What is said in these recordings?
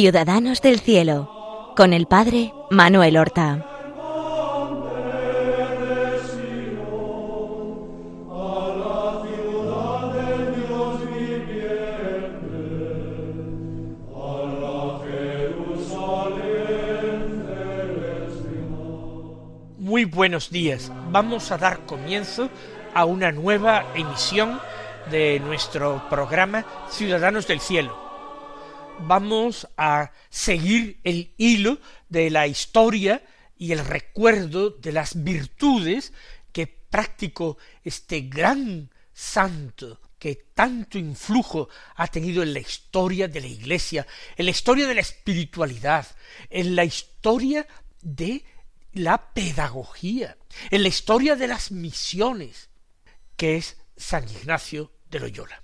Ciudadanos del Cielo, con el Padre Manuel Horta. Muy buenos días. Vamos a dar comienzo a una nueva emisión de nuestro programa Ciudadanos del Cielo vamos a seguir el hilo de la historia y el recuerdo de las virtudes que practicó este gran santo que tanto influjo ha tenido en la historia de la Iglesia, en la historia de la espiritualidad, en la historia de la pedagogía, en la historia de las misiones, que es San Ignacio de Loyola.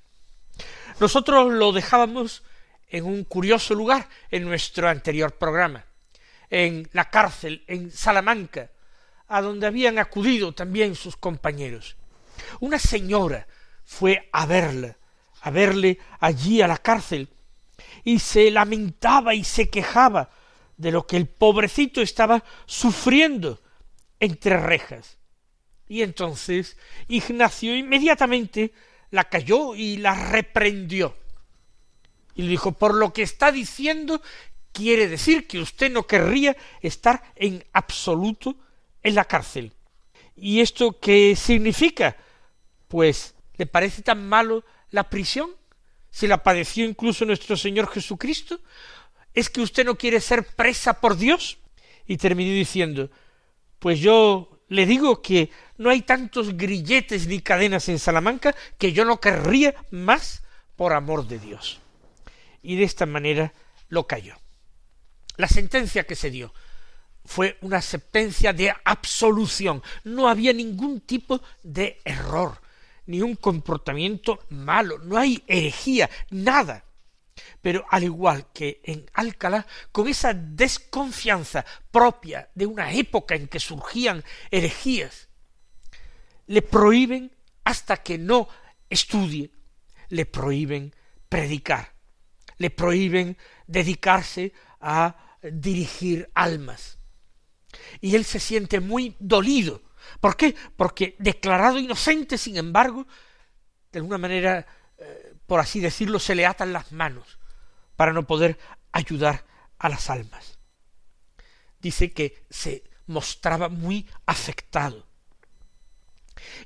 Nosotros lo dejábamos en un curioso lugar en nuestro anterior programa, en la cárcel en Salamanca, a donde habían acudido también sus compañeros. Una señora fue a verla, a verle allí a la cárcel, y se lamentaba y se quejaba de lo que el pobrecito estaba sufriendo entre rejas. Y entonces Ignacio inmediatamente la cayó y la reprendió. Y le dijo, por lo que está diciendo, quiere decir que usted no querría estar en absoluto en la cárcel. ¿Y esto qué significa? Pues, ¿le parece tan malo la prisión? ¿Se la padeció incluso nuestro Señor Jesucristo? ¿Es que usted no quiere ser presa por Dios? Y terminó diciendo, pues yo le digo que no hay tantos grilletes ni cadenas en Salamanca que yo no querría más por amor de Dios y de esta manera lo cayó. La sentencia que se dio fue una sentencia de absolución. No había ningún tipo de error, ni un comportamiento malo, no hay herejía, nada. Pero al igual que en Alcalá, con esa desconfianza propia de una época en que surgían herejías, le prohíben hasta que no estudie, le prohíben predicar le prohíben dedicarse a dirigir almas. Y él se siente muy dolido. ¿Por qué? Porque declarado inocente, sin embargo, de alguna manera, eh, por así decirlo, se le atan las manos para no poder ayudar a las almas. Dice que se mostraba muy afectado.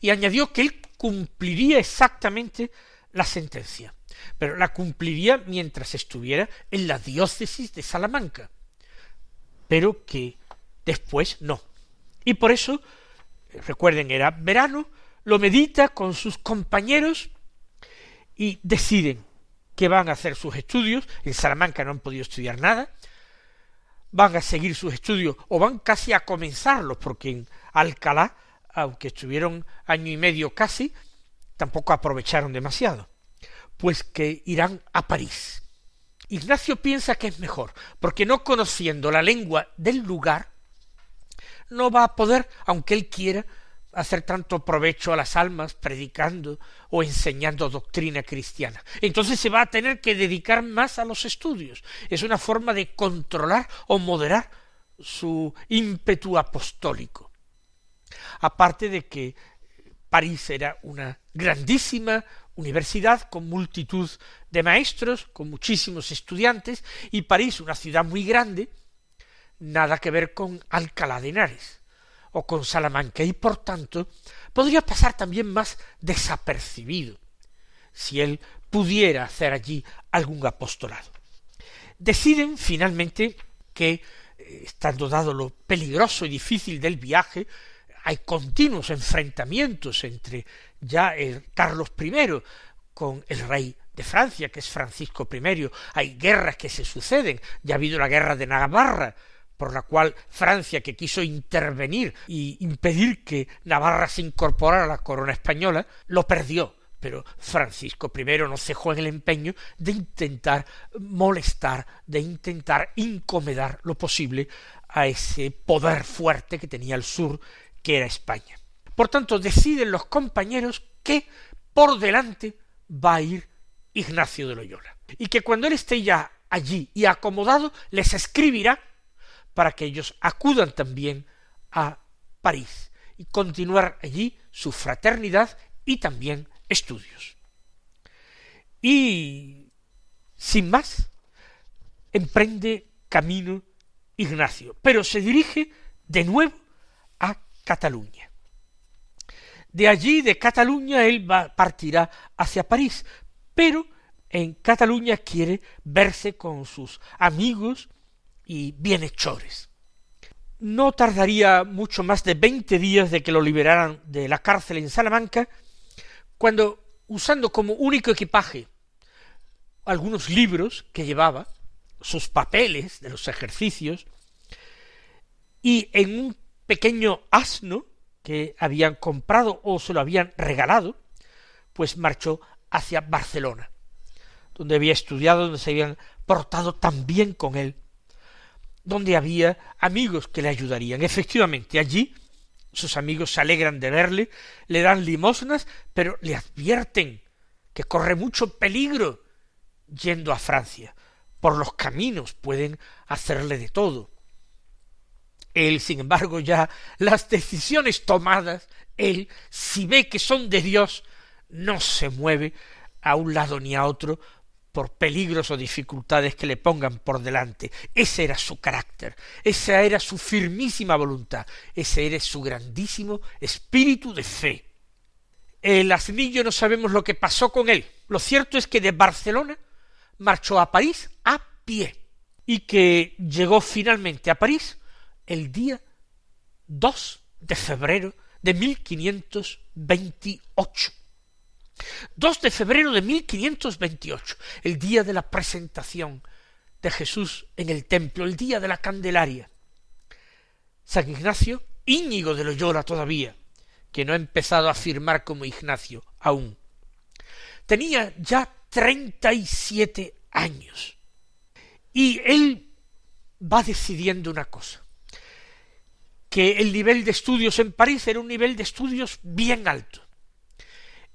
Y añadió que él cumpliría exactamente la sentencia pero la cumpliría mientras estuviera en la diócesis de Salamanca, pero que después no. Y por eso, recuerden, era verano, lo medita con sus compañeros y deciden que van a hacer sus estudios, en Salamanca no han podido estudiar nada, van a seguir sus estudios o van casi a comenzarlos, porque en Alcalá, aunque estuvieron año y medio casi, tampoco aprovecharon demasiado pues que irán a París. Ignacio piensa que es mejor, porque no conociendo la lengua del lugar, no va a poder, aunque él quiera, hacer tanto provecho a las almas predicando o enseñando doctrina cristiana. Entonces se va a tener que dedicar más a los estudios. Es una forma de controlar o moderar su ímpetu apostólico. Aparte de que París era una grandísima universidad con multitud de maestros, con muchísimos estudiantes, y París, una ciudad muy grande, nada que ver con Alcalá de Henares o con Salamanca, y por tanto podría pasar también más desapercibido si él pudiera hacer allí algún apostolado. Deciden finalmente que, eh, estando dado lo peligroso y difícil del viaje, hay continuos enfrentamientos entre ya el Carlos I con el rey de Francia, que es Francisco I, hay guerras que se suceden, ya ha habido la guerra de Navarra, por la cual Francia, que quiso intervenir y impedir que Navarra se incorporara a la corona española, lo perdió. Pero Francisco I no cejó en el empeño de intentar molestar, de intentar incomodar lo posible a ese poder fuerte que tenía el sur que era España. Por tanto, deciden los compañeros que por delante va a ir Ignacio de Loyola. Y que cuando él esté ya allí y acomodado les escribirá para que ellos acudan también a París y continuar allí su fraternidad y también estudios. Y sin más, emprende camino Ignacio, pero se dirige de nuevo a Cataluña. De allí, de Cataluña, él va, partirá hacia París, pero en Cataluña quiere verse con sus amigos y bienhechores. No tardaría mucho más de veinte días de que lo liberaran de la cárcel en Salamanca, cuando, usando como único equipaje algunos libros que llevaba, sus papeles de los ejercicios, y en un pequeño asno que habían comprado o se lo habían regalado, pues marchó hacia Barcelona, donde había estudiado, donde se habían portado tan bien con él, donde había amigos que le ayudarían. Efectivamente, allí sus amigos se alegran de verle, le dan limosnas, pero le advierten que corre mucho peligro yendo a Francia. Por los caminos pueden hacerle de todo. Él, sin embargo, ya las decisiones tomadas, él, si ve que son de Dios, no se mueve a un lado ni a otro por peligros o dificultades que le pongan por delante. Ese era su carácter, esa era su firmísima voluntad, ese era su grandísimo espíritu de fe. El asnillo no sabemos lo que pasó con él. Lo cierto es que de Barcelona marchó a París a pie y que llegó finalmente a París el día 2 de febrero de 1528. 2 de febrero de 1528, el día de la presentación de Jesús en el templo, el día de la Candelaria. San Ignacio, Íñigo de Loyola todavía, que no ha empezado a firmar como Ignacio aún. Tenía ya treinta y siete años. Y él va decidiendo una cosa, que el nivel de estudios en París era un nivel de estudios bien alto.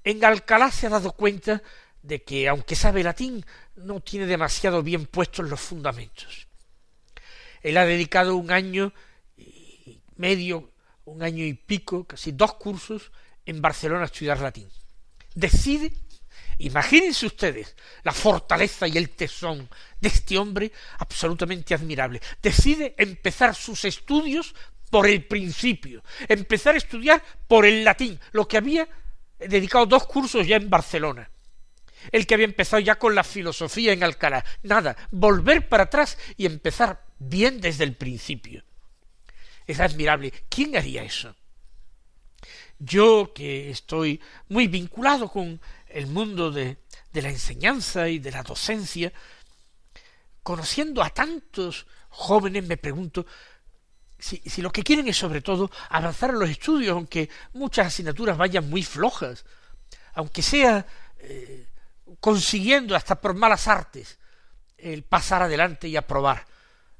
En Alcalá se ha dado cuenta de que, aunque sabe latín, no tiene demasiado bien puestos los fundamentos. Él ha dedicado un año y medio, un año y pico, casi dos cursos en Barcelona a estudiar latín. Decide, imagínense ustedes, la fortaleza y el tesón de este hombre absolutamente admirable. Decide empezar sus estudios por el principio, empezar a estudiar por el latín, lo que había dedicado dos cursos ya en Barcelona. El que había empezado ya con la filosofía en Alcalá. Nada, volver para atrás y empezar bien desde el principio. Es admirable. ¿Quién haría eso? Yo que estoy muy vinculado con el mundo de, de la enseñanza y de la docencia, conociendo a tantos jóvenes, me pregunto si, lo que quieren es sobre todo avanzar en los estudios, aunque muchas asignaturas vayan muy flojas, aunque sea eh, consiguiendo hasta por malas artes el pasar adelante y aprobar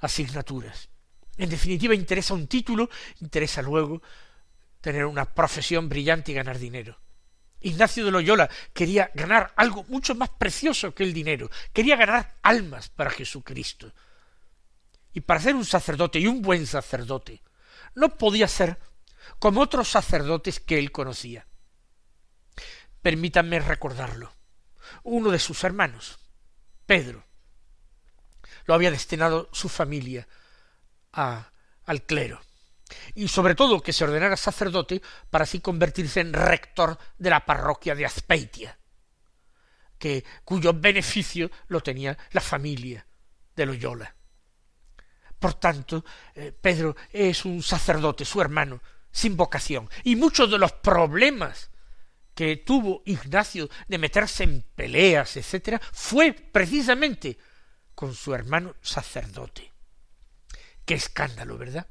asignaturas. En definitiva, interesa un título, interesa luego tener una profesión brillante y ganar dinero. Ignacio de Loyola quería ganar algo mucho más precioso que el dinero, quería ganar almas para Jesucristo. Y para ser un sacerdote y un buen sacerdote, no podía ser como otros sacerdotes que él conocía. Permítanme recordarlo. Uno de sus hermanos, Pedro, lo había destinado su familia a, al clero y sobre todo que se ordenara sacerdote para así convertirse en rector de la parroquia de Azpeitia, que cuyo beneficio lo tenía la familia de Loyola. Por tanto, eh, Pedro es un sacerdote, su hermano, sin vocación. Y muchos de los problemas que tuvo Ignacio de meterse en peleas, etcétera, fue precisamente con su hermano sacerdote. Qué escándalo, ¿verdad?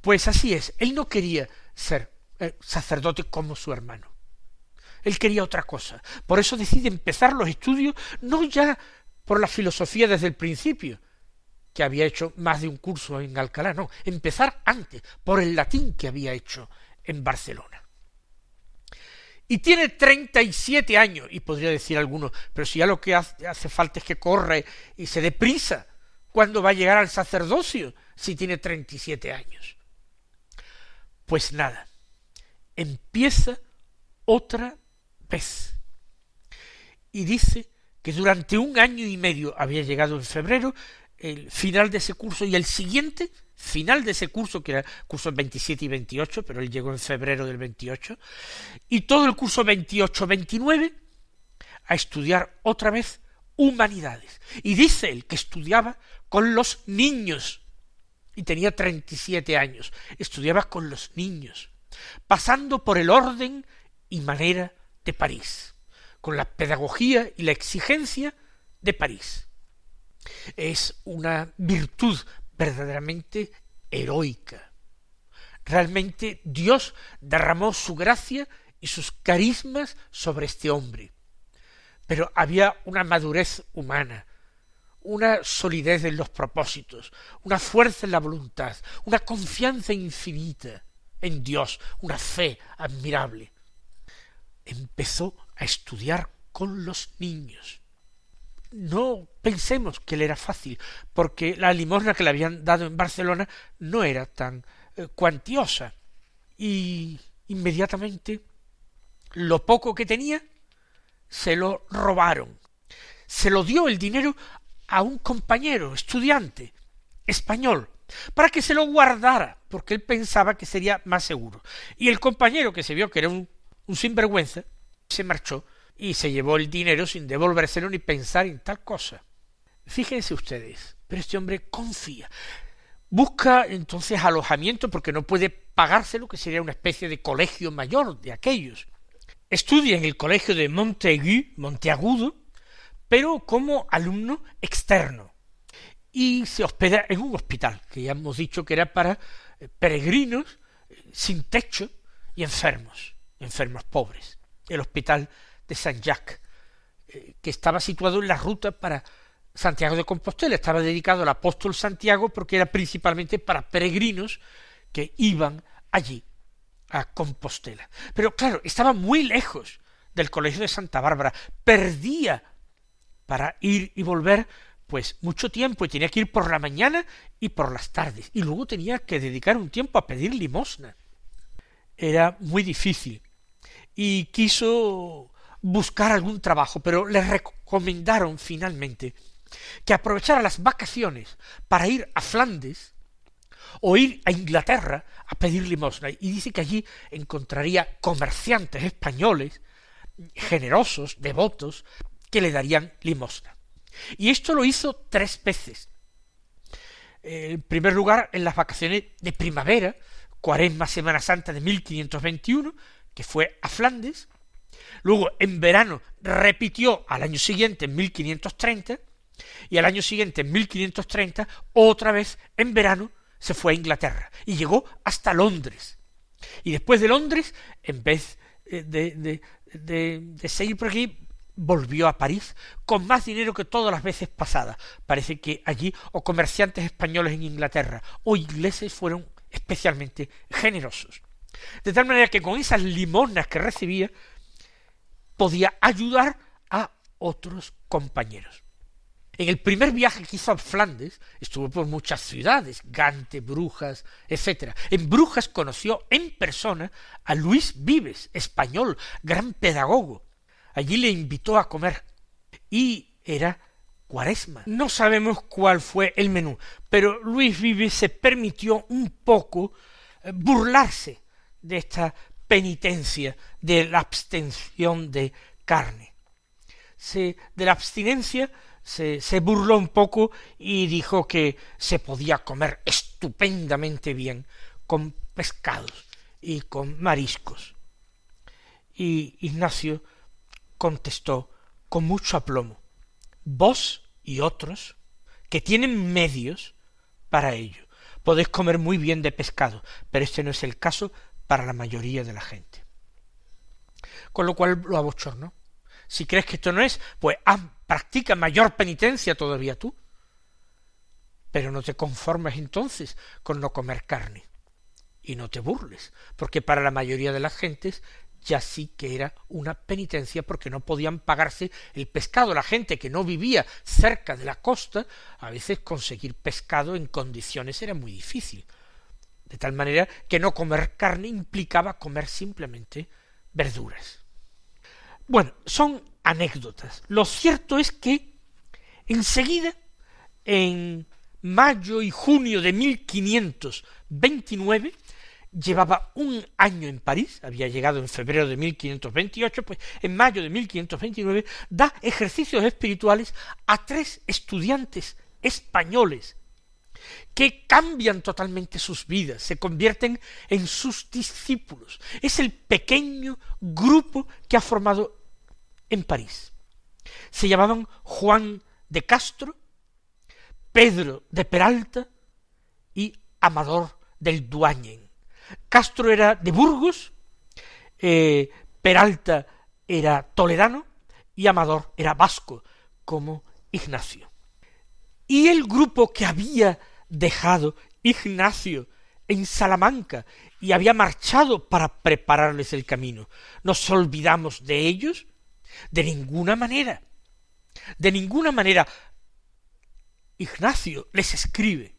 Pues así es, él no quería ser eh, sacerdote como su hermano. Él quería otra cosa. Por eso decide empezar los estudios no ya por la filosofía desde el principio, que había hecho más de un curso en Alcalá, no, empezar antes, por el latín que había hecho en Barcelona. y tiene treinta y siete años, y podría decir alguno, pero si ya lo que hace falta es que corre y se deprisa, ¿cuándo va a llegar al sacerdocio si tiene treinta y siete años? Pues nada, empieza otra vez. Y dice que durante un año y medio había llegado en febrero el final de ese curso y el siguiente final de ese curso, que era curso 27 y 28, pero él llegó en febrero del 28, y todo el curso 28-29 a estudiar otra vez humanidades. Y dice él que estudiaba con los niños, y tenía 37 años, estudiaba con los niños, pasando por el orden y manera de París, con la pedagogía y la exigencia de París. Es una virtud verdaderamente heroica. Realmente Dios derramó su gracia y sus carismas sobre este hombre. Pero había una madurez humana, una solidez en los propósitos, una fuerza en la voluntad, una confianza infinita en Dios, una fe admirable. Empezó a estudiar con los niños no pensemos que le era fácil, porque la limosna que le habían dado en Barcelona no era tan eh, cuantiosa. Y inmediatamente lo poco que tenía se lo robaron. Se lo dio el dinero a un compañero, estudiante, español, para que se lo guardara, porque él pensaba que sería más seguro. Y el compañero, que se vio que era un, un sinvergüenza, se marchó y se llevó el dinero sin devolvérselo ni pensar en tal cosa. Fíjense ustedes, pero este hombre confía. Busca entonces alojamiento porque no puede pagárselo, que sería una especie de colegio mayor de aquellos. Estudia en el colegio de Montaigu, Monteagudo, pero como alumno externo. Y se hospeda en un hospital, que ya hemos dicho que era para eh, peregrinos eh, sin techo y enfermos, enfermos pobres. El hospital de San Jacques, eh, que estaba situado en la ruta para Santiago de Compostela. Estaba dedicado al apóstol Santiago porque era principalmente para peregrinos que iban allí a Compostela. Pero claro, estaba muy lejos del colegio de Santa Bárbara, perdía para ir y volver pues mucho tiempo y tenía que ir por la mañana y por las tardes y luego tenía que dedicar un tiempo a pedir limosna. Era muy difícil y quiso buscar algún trabajo, pero le recomendaron finalmente que aprovechara las vacaciones para ir a Flandes o ir a Inglaterra a pedir limosna. Y dice que allí encontraría comerciantes españoles generosos, devotos, que le darían limosna. Y esto lo hizo tres veces. En primer lugar, en las vacaciones de primavera, cuaresma Semana Santa de 1521, que fue a Flandes, Luego, en verano, repitió al año siguiente, en 1530, y al año siguiente, en 1530, otra vez en verano, se fue a Inglaterra y llegó hasta Londres. Y después de Londres, en vez eh, de, de, de, de seguir por aquí, volvió a París con más dinero que todas las veces pasadas. Parece que allí o comerciantes españoles en Inglaterra o ingleses fueron especialmente generosos. De tal manera que con esas limonas que recibía podía ayudar a otros compañeros. En el primer viaje que hizo a Flandes, estuvo por muchas ciudades, Gante, Brujas, etc. En Brujas conoció en persona a Luis Vives, español, gran pedagogo. Allí le invitó a comer y era cuaresma. No sabemos cuál fue el menú, pero Luis Vives se permitió un poco eh, burlarse de esta penitencia de la abstención de carne. Se, de la abstinencia se, se burló un poco y dijo que se podía comer estupendamente bien con pescados y con mariscos. Y Ignacio contestó con mucho aplomo, vos y otros que tienen medios para ello, podéis comer muy bien de pescado, pero este no es el caso para la mayoría de la gente. Con lo cual lo abochorno. Si crees que esto no es, pues haz, practica mayor penitencia todavía tú. Pero no te conformes entonces con no comer carne. Y no te burles, porque para la mayoría de las gentes ya sí que era una penitencia porque no podían pagarse el pescado. La gente que no vivía cerca de la costa, a veces conseguir pescado en condiciones era muy difícil. De tal manera que no comer carne implicaba comer simplemente verduras. Bueno, son anécdotas. Lo cierto es que enseguida, en mayo y junio de 1529, llevaba un año en París, había llegado en febrero de 1528, pues en mayo de 1529 da ejercicios espirituales a tres estudiantes españoles que cambian totalmente sus vidas, se convierten en sus discípulos. Es el pequeño grupo que ha formado en París. Se llamaban Juan de Castro, Pedro de Peralta y Amador del Duañen. Castro era de Burgos, eh, Peralta era toledano y Amador era vasco, como Ignacio. Y el grupo que había dejado Ignacio en Salamanca y había marchado para prepararles el camino. ¿Nos olvidamos de ellos? De ninguna manera. De ninguna manera. Ignacio les escribe,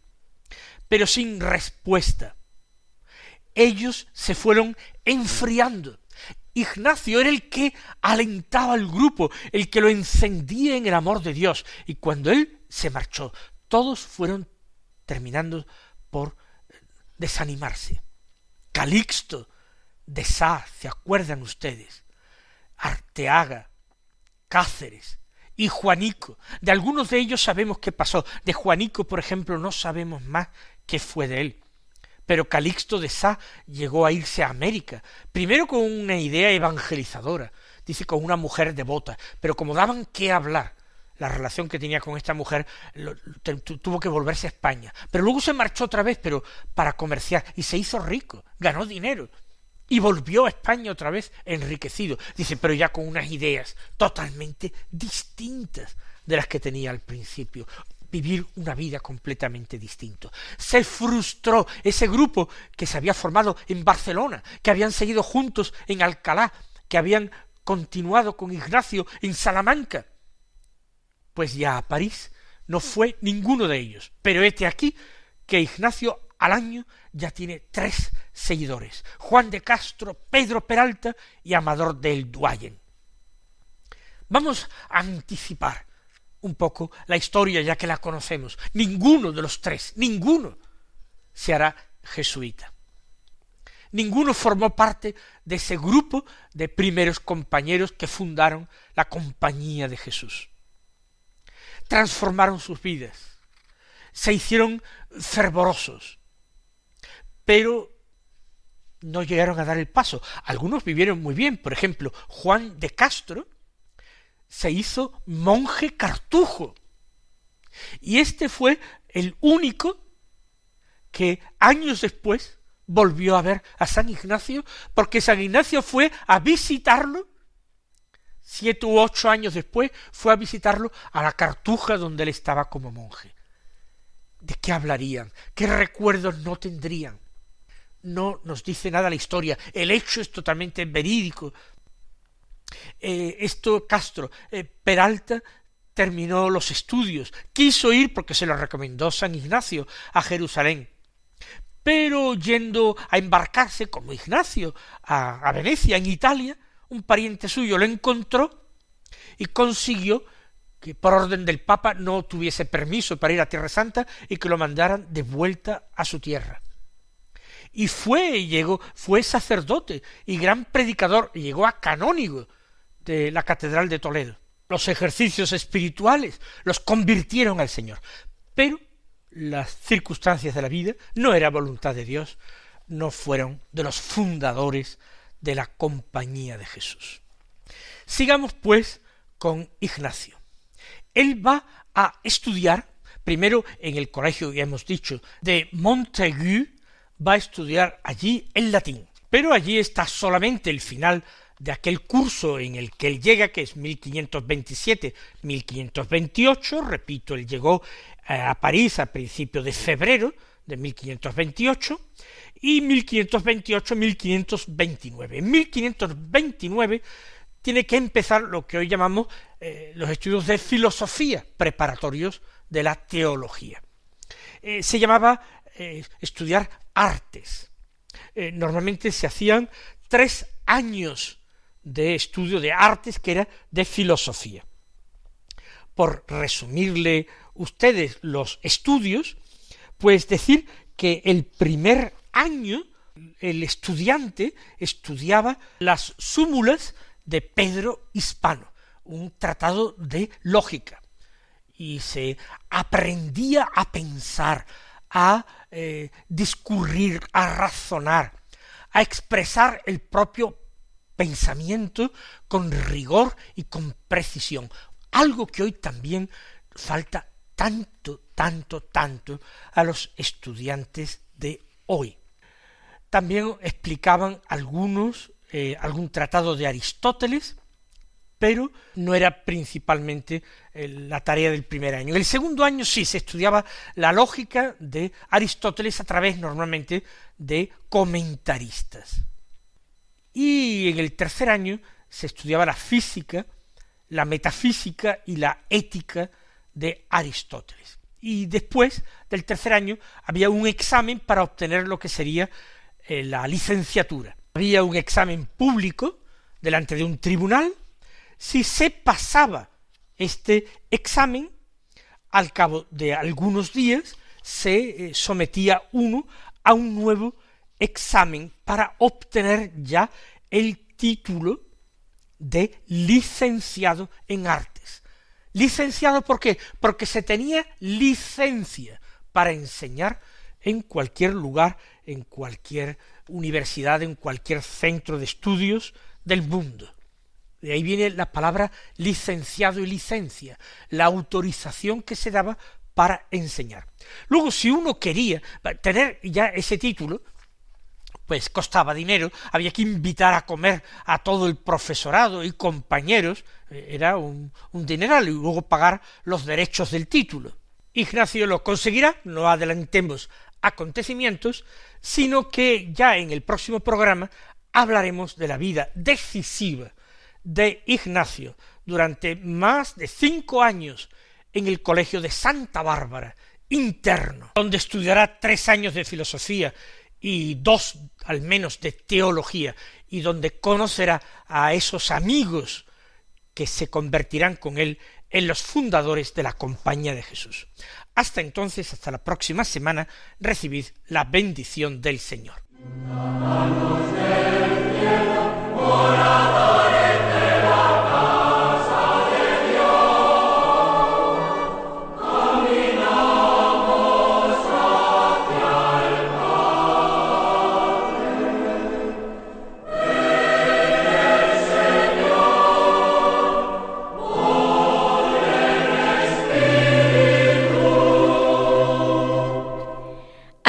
pero sin respuesta. Ellos se fueron enfriando. Ignacio era el que alentaba al grupo, el que lo encendía en el amor de Dios, y cuando él se marchó, todos fueron terminando por desanimarse. Calixto de Sá, ¿se acuerdan ustedes? Arteaga, Cáceres y Juanico. De algunos de ellos sabemos qué pasó. De Juanico, por ejemplo, no sabemos más qué fue de él. Pero Calixto de Sá llegó a irse a América, primero con una idea evangelizadora, dice con una mujer devota, pero como daban qué hablar, la relación que tenía con esta mujer, tuvo que volverse a España. Pero luego se marchó otra vez, pero para comerciar, y se hizo rico, ganó dinero y volvió a España otra vez enriquecido. Dice, pero ya con unas ideas totalmente distintas de las que tenía al principio. Vivir una vida completamente distinta. Se frustró ese grupo que se había formado en Barcelona, que habían seguido juntos en Alcalá, que habían continuado con Ignacio en Salamanca. Pues ya a París no fue ninguno de ellos. Pero este aquí que Ignacio al año ya tiene tres seguidores, Juan de Castro, Pedro Peralta y Amador del Duayen. Vamos a anticipar un poco la historia ya que la conocemos. Ninguno de los tres, ninguno se hará jesuita. Ninguno formó parte de ese grupo de primeros compañeros que fundaron la Compañía de Jesús. Transformaron sus vidas, se hicieron fervorosos, pero no llegaron a dar el paso. Algunos vivieron muy bien, por ejemplo, Juan de Castro se hizo monje cartujo. Y este fue el único que años después volvió a ver a San Ignacio, porque San Ignacio fue a visitarlo, siete u ocho años después, fue a visitarlo a la cartuja donde él estaba como monje. ¿De qué hablarían? ¿Qué recuerdos no tendrían? no nos dice nada la historia. El hecho es totalmente verídico. Eh, esto Castro, eh, Peralta terminó los estudios, quiso ir porque se lo recomendó San Ignacio a Jerusalén, pero yendo a embarcarse como Ignacio a, a Venecia, en Italia, un pariente suyo lo encontró y consiguió que por orden del Papa no tuviese permiso para ir a Tierra Santa y que lo mandaran de vuelta a su tierra y fue, llegó, fue sacerdote y gran predicador, y llegó a canónigo de la Catedral de Toledo. Los ejercicios espirituales los convirtieron al Señor, pero las circunstancias de la vida no era voluntad de Dios, no fueron de los fundadores de la compañía de Jesús. Sigamos pues con Ignacio. Él va a estudiar primero en el colegio, ya hemos dicho, de Montaigu, va a estudiar allí el latín. Pero allí está solamente el final de aquel curso en el que él llega, que es 1527-1528, repito, él llegó eh, a París a principios de febrero de 1528, y 1528-1529. En 1529 tiene que empezar lo que hoy llamamos eh, los estudios de filosofía preparatorios de la teología. Eh, se llamaba eh, estudiar artes. normalmente se hacían tres años de estudio de artes que era de filosofía. Por resumirle ustedes los estudios, pues decir que el primer año el estudiante estudiaba las súmulas de Pedro Hispano, un tratado de lógica, y se aprendía a pensar, a eh, discurrir, a razonar, a expresar el propio pensamiento con rigor y con precisión, algo que hoy también falta tanto, tanto, tanto a los estudiantes de hoy. También explicaban algunos eh, algún tratado de Aristóteles, pero no era principalmente eh, la tarea del primer año. El segundo año sí se estudiaba la lógica de Aristóteles a través normalmente de comentaristas. Y en el tercer año se estudiaba la física, la metafísica y la ética de Aristóteles. Y después del tercer año había un examen para obtener lo que sería eh, la licenciatura había un examen público delante de un tribunal, si se pasaba este examen, al cabo de algunos días se eh, sometía uno a un nuevo examen para obtener ya el título de licenciado en artes. Licenciado ¿por qué? Porque se tenía licencia para enseñar en cualquier lugar, en cualquier universidad, en cualquier centro de estudios del mundo. De ahí viene la palabra licenciado y licencia, la autorización que se daba para enseñar. Luego, si uno quería tener ya ese título, pues costaba dinero, había que invitar a comer a todo el profesorado y compañeros, eh, era un, un dineral, y luego pagar los derechos del título. Ignacio lo conseguirá, no adelantemos acontecimientos, sino que ya en el próximo programa hablaremos de la vida decisiva de Ignacio durante más de cinco años en el Colegio de Santa Bárbara, interno, donde estudiará tres años de filosofía y dos al menos de teología, y donde conocerá a esos amigos que se convertirán con él en los fundadores de la Compañía de Jesús. Hasta entonces, hasta la próxima semana, recibid la bendición del Señor.